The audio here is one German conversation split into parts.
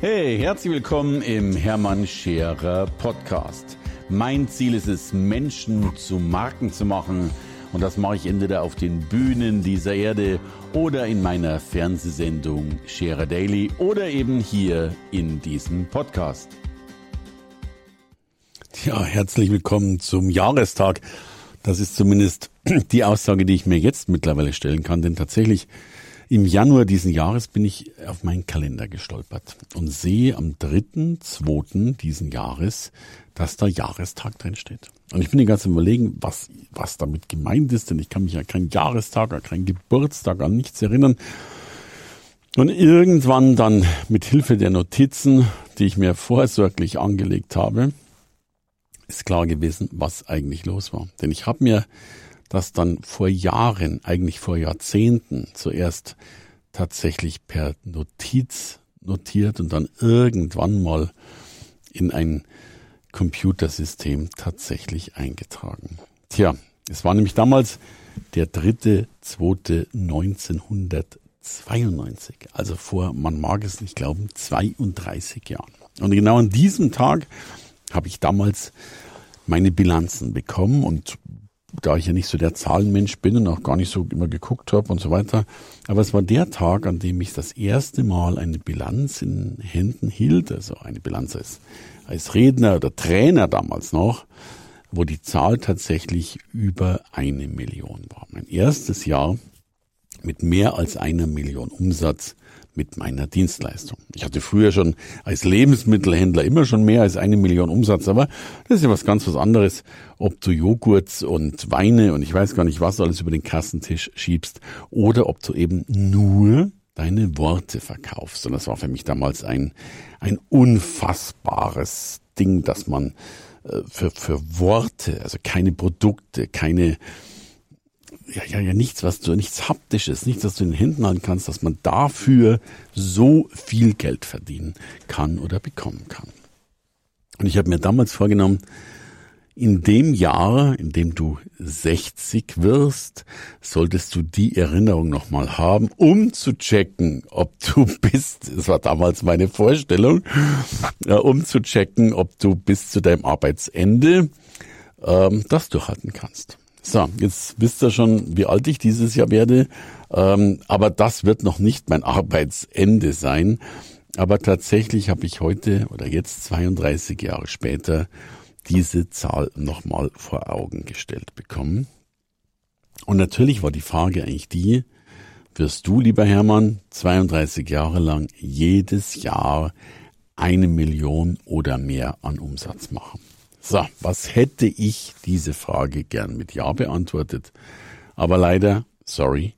Hey, herzlich willkommen im Hermann Scherer Podcast. Mein Ziel ist es, Menschen zu Marken zu machen. Und das mache ich entweder auf den Bühnen dieser Erde oder in meiner Fernsehsendung Scherer Daily oder eben hier in diesem Podcast. Ja, herzlich willkommen zum Jahrestag. Das ist zumindest die Aussage, die ich mir jetzt mittlerweile stellen kann, denn tatsächlich im Januar diesen Jahres bin ich auf meinen Kalender gestolpert und sehe am 3.2. diesen Jahres, dass da Jahrestag drin steht. Und ich bin die ganze überlegen, was, was damit gemeint ist, denn ich kann mich an keinen Jahrestag, an keinen Geburtstag, an nichts erinnern. Und irgendwann dann mit Hilfe der Notizen, die ich mir vorsorglich angelegt habe, ist klar gewesen, was eigentlich los war. Denn ich habe mir das dann vor Jahren, eigentlich vor Jahrzehnten zuerst tatsächlich per Notiz notiert und dann irgendwann mal in ein Computersystem tatsächlich eingetragen. Tja, es war nämlich damals der dritte, zweite 1992, also vor, man mag es nicht glauben, 32 Jahren. Und genau an diesem Tag habe ich damals meine Bilanzen bekommen und da ich ja nicht so der Zahlenmensch bin und auch gar nicht so immer geguckt habe und so weiter. Aber es war der Tag, an dem ich das erste Mal eine Bilanz in Händen hielt, also eine Bilanz als, als Redner oder Trainer damals noch, wo die Zahl tatsächlich über eine Million war. Mein erstes Jahr mit mehr als einer Million Umsatz mit meiner Dienstleistung. Ich hatte früher schon als Lebensmittelhändler immer schon mehr als eine Million Umsatz, aber das ist ja was ganz was anderes, ob du Joghurts und Weine und ich weiß gar nicht was alles über den Kassentisch schiebst oder ob du eben nur deine Worte verkaufst. Und das war für mich damals ein, ein unfassbares Ding, dass man äh, für, für Worte, also keine Produkte, keine ja, ja, ja, nichts, was du, nichts haptisches, nichts, was du in den Händen halten kannst, dass man dafür so viel Geld verdienen kann oder bekommen kann. Und ich habe mir damals vorgenommen, in dem Jahr, in dem du 60 wirst, solltest du die Erinnerung nochmal haben, um zu checken, ob du bist, das war damals meine Vorstellung, um zu checken, ob du bis zu deinem Arbeitsende ähm, das durchhalten kannst. So, jetzt wisst ihr schon, wie alt ich dieses Jahr werde. Ähm, aber das wird noch nicht mein Arbeitsende sein. Aber tatsächlich habe ich heute oder jetzt 32 Jahre später diese Zahl nochmal vor Augen gestellt bekommen. Und natürlich war die Frage eigentlich die, wirst du, lieber Hermann, 32 Jahre lang jedes Jahr eine Million oder mehr an Umsatz machen? So, was hätte ich diese Frage gern mit Ja beantwortet? Aber leider, sorry,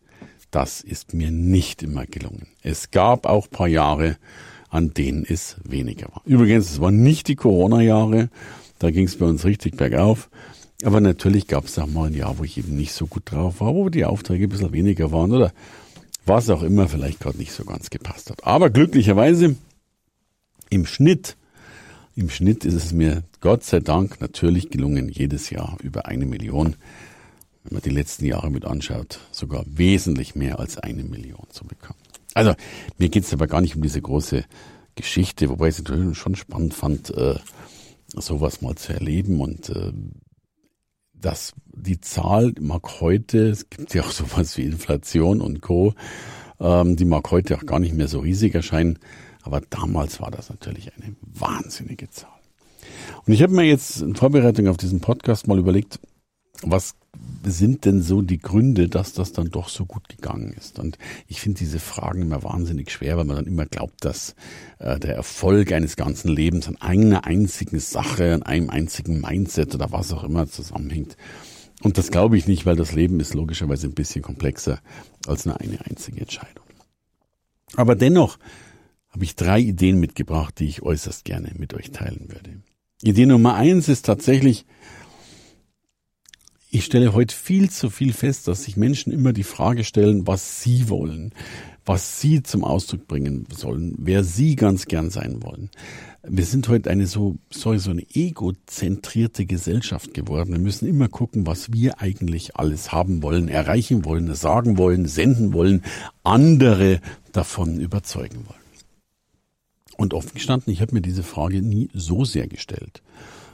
das ist mir nicht immer gelungen. Es gab auch paar Jahre, an denen es weniger war. Übrigens, es waren nicht die Corona-Jahre, da ging es bei uns richtig bergauf. Aber natürlich gab es auch mal ein Jahr, wo ich eben nicht so gut drauf war, wo die Aufträge ein bisschen weniger waren oder was auch immer vielleicht gerade nicht so ganz gepasst hat. Aber glücklicherweise im Schnitt im Schnitt ist es mir Gott sei Dank natürlich gelungen, jedes Jahr über eine Million, wenn man die letzten Jahre mit anschaut, sogar wesentlich mehr als eine Million zu bekommen. Also mir geht es aber gar nicht um diese große Geschichte, wobei ich es natürlich schon spannend fand, äh, sowas mal zu erleben und äh, dass die Zahl mag heute, es gibt ja auch sowas wie Inflation und Co., ähm, die mag heute auch gar nicht mehr so riesig erscheinen, aber damals war das natürlich eine wahnsinnige Zahl. Und ich habe mir jetzt in Vorbereitung auf diesen Podcast mal überlegt, was sind denn so die Gründe, dass das dann doch so gut gegangen ist? Und ich finde diese Fragen immer wahnsinnig schwer, weil man dann immer glaubt, dass äh, der Erfolg eines ganzen Lebens an einer einzigen Sache, an einem einzigen Mindset oder was auch immer zusammenhängt. Und das glaube ich nicht, weil das Leben ist logischerweise ein bisschen komplexer als nur eine einzige Entscheidung. Aber dennoch habe ich drei Ideen mitgebracht, die ich äußerst gerne mit euch teilen würde. Idee Nummer eins ist tatsächlich, ich stelle heute viel zu viel fest, dass sich Menschen immer die Frage stellen, was sie wollen, was sie zum Ausdruck bringen sollen, wer sie ganz gern sein wollen. Wir sind heute eine so, sorry, so eine egozentrierte Gesellschaft geworden. Wir müssen immer gucken, was wir eigentlich alles haben wollen, erreichen wollen, sagen wollen, senden wollen, andere davon überzeugen wollen. Und offen gestanden, ich habe mir diese Frage nie so sehr gestellt.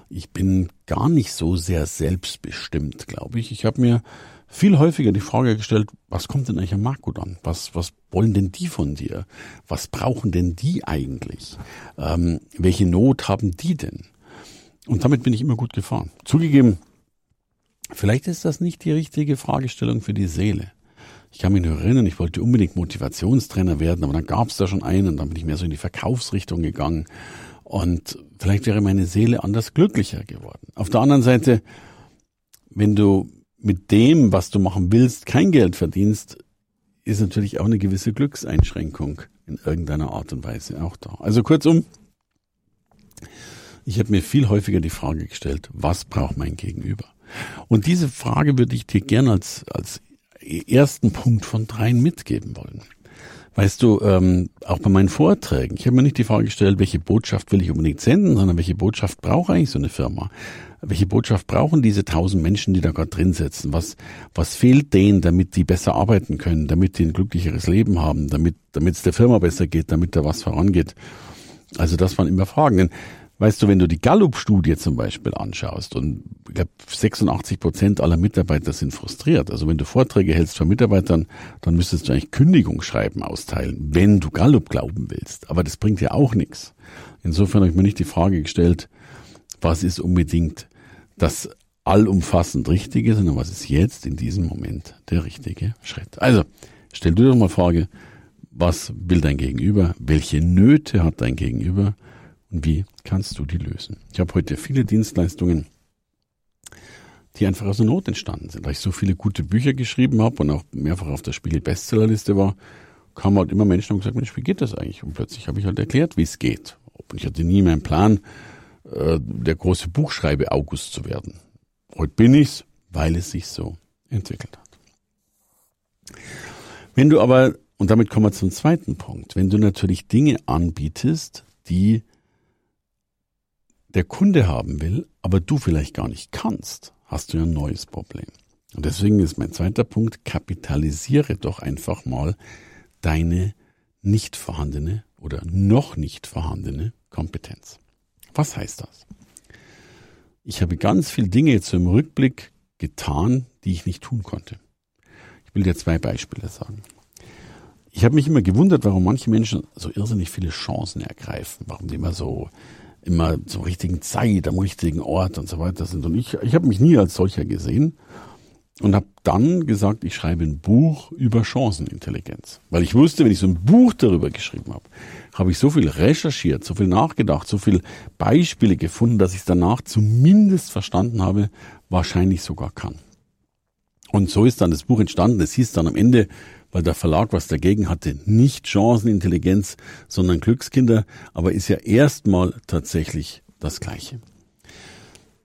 Ich bin gar nicht so sehr selbstbestimmt, glaube ich. Ich habe mir viel häufiger die Frage gestellt, was kommt denn eigentlich am Markt gut an? Was, was wollen denn die von dir? Was brauchen denn die eigentlich? Ähm, welche Not haben die denn? Und damit bin ich immer gut gefahren. Zugegeben, vielleicht ist das nicht die richtige Fragestellung für die Seele. Ich kann mich nur erinnern, ich wollte unbedingt Motivationstrainer werden, aber dann gab es da schon einen und dann bin ich mehr so in die Verkaufsrichtung gegangen. Und vielleicht wäre meine Seele anders glücklicher geworden. Auf der anderen Seite, wenn du mit dem, was du machen willst, kein Geld verdienst, ist natürlich auch eine gewisse Glückseinschränkung in irgendeiner Art und Weise auch da. Also kurzum, ich habe mir viel häufiger die Frage gestellt, was braucht mein Gegenüber? Und diese Frage würde ich dir gerne als, als ersten Punkt von dreien mitgeben wollen. Weißt du, ähm, auch bei meinen Vorträgen, ich habe mir nicht die Frage gestellt, welche Botschaft will ich unbedingt senden, sondern welche Botschaft braucht eigentlich so eine Firma? Welche Botschaft brauchen diese tausend Menschen, die da gerade drin sitzen? Was, was fehlt denen, damit die besser arbeiten können, damit die ein glücklicheres Leben haben, damit, damit es der Firma besser geht, damit da was vorangeht? Also das waren immer Fragen. Denn Weißt du, wenn du die Gallup-Studie zum Beispiel anschaust und ich glaube 86 Prozent aller Mitarbeiter sind frustriert. Also wenn du Vorträge hältst von Mitarbeitern, dann müsstest du eigentlich Kündigungsschreiben austeilen, wenn du Gallup glauben willst. Aber das bringt ja auch nichts. Insofern habe ich mir nicht die Frage gestellt, was ist unbedingt das allumfassend Richtige, sondern was ist jetzt in diesem Moment der richtige Schritt. Also stell dir doch mal Frage, was will dein Gegenüber? Welche Nöte hat dein Gegenüber? und wie kannst du die lösen? Ich habe heute viele Dienstleistungen, die einfach aus der Not entstanden sind. Da ich so viele gute Bücher geschrieben habe und auch mehrfach auf der Spiegel Bestsellerliste war, kamen halt immer Menschen und gesagt, Mensch, wie geht das eigentlich? Und plötzlich habe ich halt erklärt, wie es geht. Und ich hatte nie meinen Plan, äh, der große Buchschreibe August zu werden. Heute bin ich's, weil es sich so entwickelt hat. Wenn du aber, und damit kommen wir zum zweiten Punkt, wenn du natürlich Dinge anbietest, die der Kunde haben will, aber du vielleicht gar nicht kannst, hast du ja ein neues Problem. Und deswegen ist mein zweiter Punkt, kapitalisiere doch einfach mal deine nicht vorhandene oder noch nicht vorhandene Kompetenz. Was heißt das? Ich habe ganz viele Dinge jetzt im Rückblick getan, die ich nicht tun konnte. Ich will dir zwei Beispiele sagen. Ich habe mich immer gewundert, warum manche Menschen so irrsinnig viele Chancen ergreifen, warum die immer so immer zur richtigen Zeit, am richtigen Ort und so weiter sind. Und ich, ich habe mich nie als solcher gesehen und habe dann gesagt, ich schreibe ein Buch über Chancenintelligenz. Weil ich wusste, wenn ich so ein Buch darüber geschrieben habe, habe ich so viel recherchiert, so viel nachgedacht, so viel Beispiele gefunden, dass ich es danach zumindest verstanden habe, wahrscheinlich sogar kann. Und so ist dann das Buch entstanden. Es hieß dann am Ende weil der Verlag was dagegen hatte, nicht Chancenintelligenz, sondern Glückskinder, aber ist ja erstmal tatsächlich das Gleiche.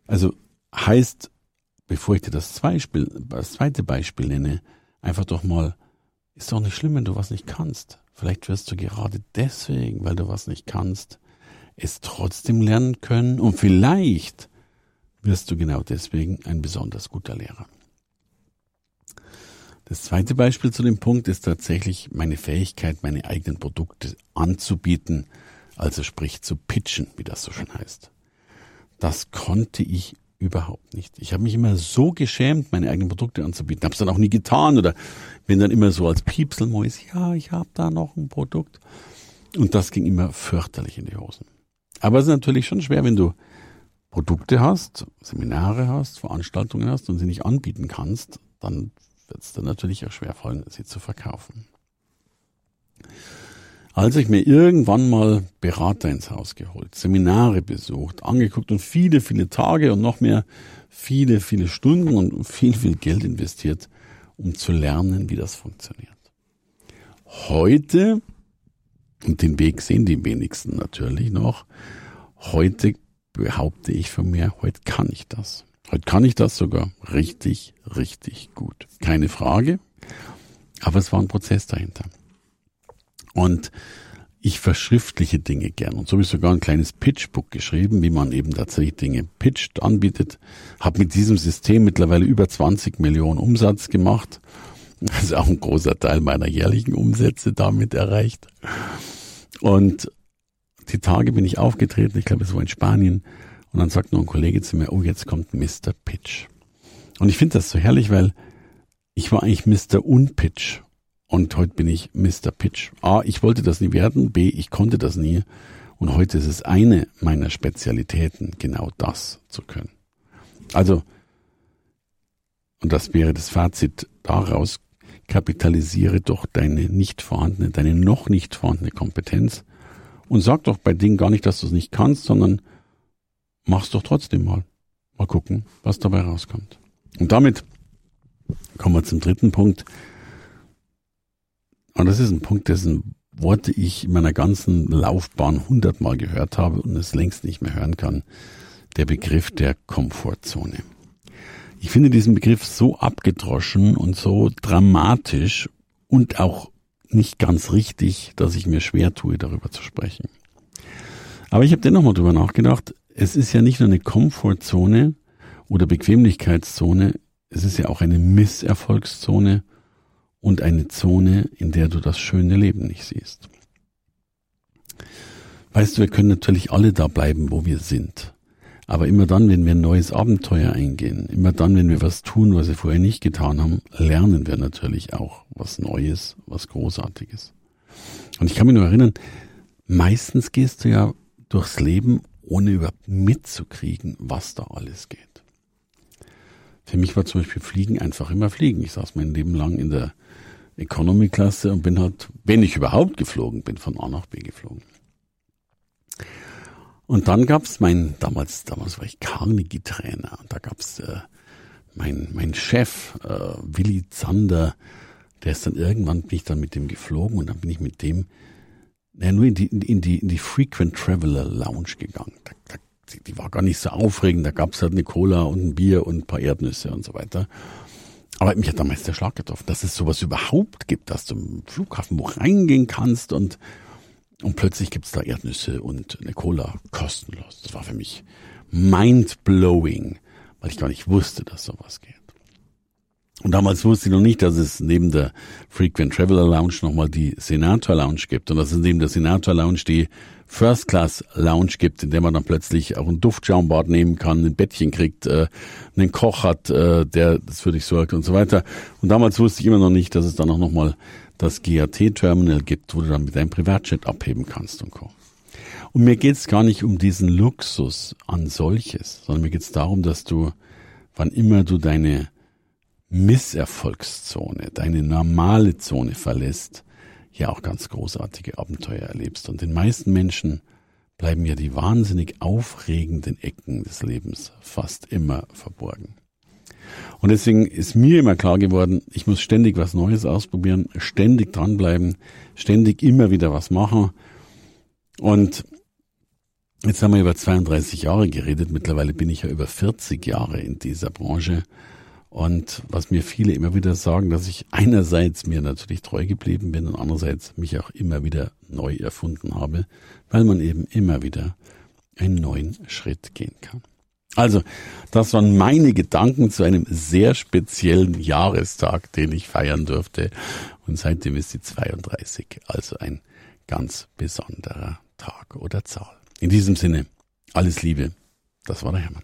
Also heißt, bevor ich dir das, Beispiel, das zweite Beispiel nenne, einfach doch mal, ist doch nicht schlimm, wenn du was nicht kannst. Vielleicht wirst du gerade deswegen, weil du was nicht kannst, es trotzdem lernen können und vielleicht wirst du genau deswegen ein besonders guter Lehrer. Das zweite Beispiel zu dem Punkt ist tatsächlich meine Fähigkeit, meine eigenen Produkte anzubieten, also sprich zu pitchen, wie das so schön heißt. Das konnte ich überhaupt nicht. Ich habe mich immer so geschämt, meine eigenen Produkte anzubieten. Habe es dann auch nie getan oder bin dann immer so als Piepselmäus, ja, ich habe da noch ein Produkt. Und das ging immer fürchterlich in die Hosen. Aber es ist natürlich schon schwer, wenn du Produkte hast, Seminare hast, Veranstaltungen hast und sie nicht anbieten kannst, dann wird es dann natürlich auch schwer fallen, sie zu verkaufen. Als ich mir irgendwann mal Berater ins Haus geholt, Seminare besucht, angeguckt und viele, viele Tage und noch mehr viele, viele Stunden und viel, viel Geld investiert, um zu lernen, wie das funktioniert. Heute, und den Weg sehen die wenigsten natürlich noch, heute behaupte ich von mir, heute kann ich das. Heute kann ich das sogar richtig, richtig gut. Keine Frage. Aber es war ein Prozess dahinter. Und ich verschriftliche Dinge gern. Und so habe ich sogar ein kleines Pitchbook geschrieben, wie man eben tatsächlich Dinge pitcht, anbietet. Habe mit diesem System mittlerweile über 20 Millionen Umsatz gemacht. Ist auch ein großer Teil meiner jährlichen Umsätze damit erreicht. Und die Tage bin ich aufgetreten, ich glaube, es war in Spanien, und dann sagt noch ein Kollege zu mir, oh, jetzt kommt Mr. Pitch. Und ich finde das so herrlich, weil ich war eigentlich Mr. Unpitch und heute bin ich Mr. Pitch. A, ich wollte das nie werden, B, ich konnte das nie und heute ist es eine meiner Spezialitäten, genau das zu können. Also, und das wäre das Fazit daraus, kapitalisiere doch deine nicht vorhandene, deine noch nicht vorhandene Kompetenz und sag doch bei Dingen gar nicht, dass du es nicht kannst, sondern mach's doch trotzdem mal. Mal gucken, was dabei rauskommt. Und damit kommen wir zum dritten Punkt. Und das ist ein Punkt, dessen Worte ich in meiner ganzen Laufbahn hundertmal gehört habe und es längst nicht mehr hören kann. Der Begriff der Komfortzone. Ich finde diesen Begriff so abgedroschen und so dramatisch und auch nicht ganz richtig, dass ich mir schwer tue, darüber zu sprechen. Aber ich habe dennoch mal drüber nachgedacht, es ist ja nicht nur eine Komfortzone oder Bequemlichkeitszone, es ist ja auch eine Misserfolgszone und eine Zone, in der du das schöne Leben nicht siehst. Weißt du, wir können natürlich alle da bleiben, wo wir sind. Aber immer dann, wenn wir ein neues Abenteuer eingehen, immer dann, wenn wir was tun, was wir vorher nicht getan haben, lernen wir natürlich auch was Neues, was Großartiges. Und ich kann mich nur erinnern, meistens gehst du ja durchs Leben, ohne überhaupt mitzukriegen, was da alles geht. Für mich war zum Beispiel Fliegen einfach immer Fliegen. Ich saß mein Leben lang in der Economy-Klasse und bin halt, wenn ich überhaupt geflogen bin, von A nach B geflogen. Und dann gab's mein, damals, damals war ich Carnegie-Trainer und da gab's äh, mein, mein Chef, äh, Willi Zander, der ist dann irgendwann, bin ich dann mit dem geflogen und dann bin ich mit dem ja, nur in die, in die, in die Frequent Traveler Lounge gegangen. Da, da, die war gar nicht so aufregend, da gab's halt eine Cola und ein Bier und ein paar Erdnüsse und so weiter. Aber mich hat damals der Schlag getroffen, dass es sowas überhaupt gibt, dass du im Flughafen wo reingehen kannst und und plötzlich gibt's da Erdnüsse und eine Cola kostenlos. Das war für mich mind-blowing, weil ich gar nicht wusste, dass sowas geht. Und damals wusste ich noch nicht, dass es neben der Frequent Traveler Lounge nochmal die Senator Lounge gibt und dass es neben der Senator Lounge die First Class Lounge gibt, in der man dann plötzlich auch ein Duftschaumbad nehmen kann, ein Bettchen kriegt, äh, einen Koch hat, äh, der das für dich sorgt und so weiter. Und damals wusste ich immer noch nicht, dass es dann auch nochmal das GAT-Terminal gibt, wo du dann mit deinem Privatjet abheben kannst und Co. Und mir geht's gar nicht um diesen Luxus an solches, sondern mir geht's darum, dass du, wann immer du deine Misserfolgszone, deine normale Zone verlässt, ja auch ganz großartige Abenteuer erlebst. Und den meisten Menschen bleiben ja die wahnsinnig aufregenden Ecken des Lebens fast immer verborgen. Und deswegen ist mir immer klar geworden, ich muss ständig was Neues ausprobieren, ständig dranbleiben, ständig immer wieder was machen. Und jetzt haben wir über 32 Jahre geredet. Mittlerweile bin ich ja über 40 Jahre in dieser Branche. Und was mir viele immer wieder sagen, dass ich einerseits mir natürlich treu geblieben bin und andererseits mich auch immer wieder neu erfunden habe, weil man eben immer wieder einen neuen Schritt gehen kann. Also, das waren meine Gedanken zu einem sehr speziellen Jahrestag, den ich feiern durfte. Und seitdem ist die 32, also ein ganz besonderer Tag oder Zahl. In diesem Sinne, alles Liebe. Das war der Hermann.